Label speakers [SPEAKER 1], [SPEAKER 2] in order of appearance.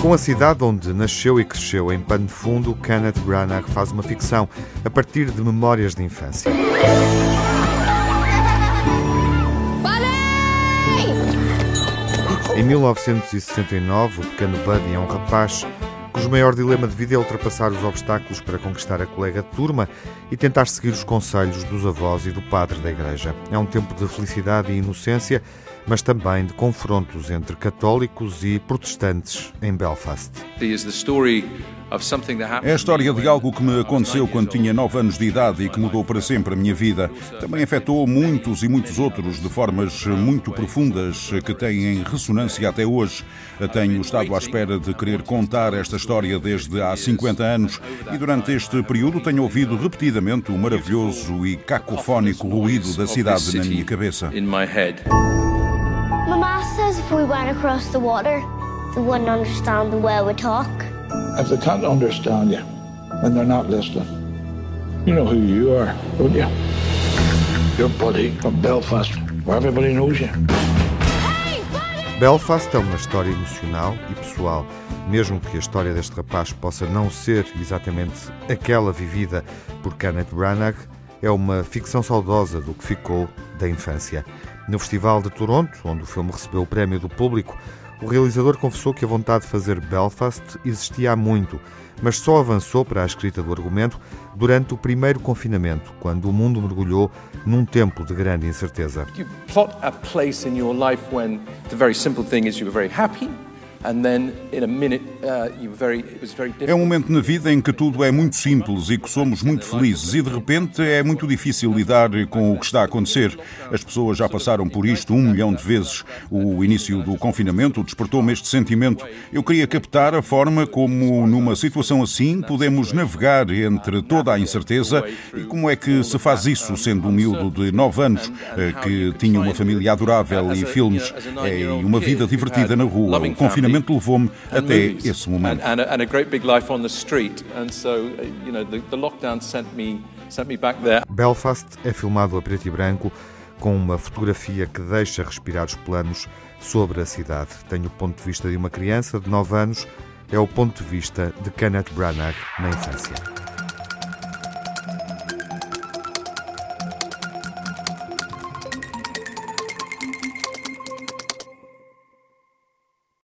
[SPEAKER 1] Com a cidade onde nasceu e cresceu em pano de fundo, Kenneth Branagh faz uma ficção a partir de memórias de infância. Em 1969, o pequeno Buddy é um rapaz cujo maior dilema de vida é ultrapassar os obstáculos para conquistar a colega de turma e tentar seguir os conselhos dos avós e do padre da igreja. É um tempo de felicidade e inocência, mas também de confrontos entre católicos e protestantes em Belfast.
[SPEAKER 2] É a história de algo que me aconteceu quando tinha 9 anos de idade e que mudou para sempre a minha vida. Também afetou muitos e muitos outros de formas muito profundas que têm ressonância até hoje. Tenho estado à espera de querer contar esta história desde há 50 anos e durante este período tenho ouvido repetidamente o maravilhoso e cacofónico ruído da cidade na minha cabeça.
[SPEAKER 3] If we went across the water, they wouldn't understand the way we talk.
[SPEAKER 4] If they can't understand you, then they're not listening. You know who you are, don't you? You're Buddy from Belfast, where everybody knows you.
[SPEAKER 1] Belfast é uma história emocional e pessoal, mesmo que a história deste rapaz possa não ser exatamente aquela vivida por Kenneth Branagh, é uma ficção saudosa do que ficou da infância. No Festival de Toronto, onde o filme recebeu o prémio do público, o realizador confessou que a vontade de fazer Belfast existia há muito, mas só avançou para a escrita do argumento durante o primeiro confinamento, quando o mundo mergulhou num tempo de grande incerteza. You plot a place in your life when the very simple thing is you were very happy
[SPEAKER 2] é um momento na vida em que tudo é muito simples e que somos muito felizes, e de repente é muito difícil lidar com o que está a acontecer. As pessoas já passaram por isto um milhão de vezes. O início do confinamento despertou-me este sentimento. Eu queria captar a forma como, numa situação assim, podemos navegar entre toda a incerteza e como é que se faz isso, sendo um miúdo de 9 anos, eh, que tinha uma família adorável e filmes e uma vida divertida na rua. O confinamento confinamento levou-me até esse momento.
[SPEAKER 1] Belfast é filmado a preto e branco com uma fotografia que deixa respirar os planos sobre a cidade. Tem o ponto de vista de uma criança de 9 anos, é o ponto de vista de Kenneth Branagh na infância.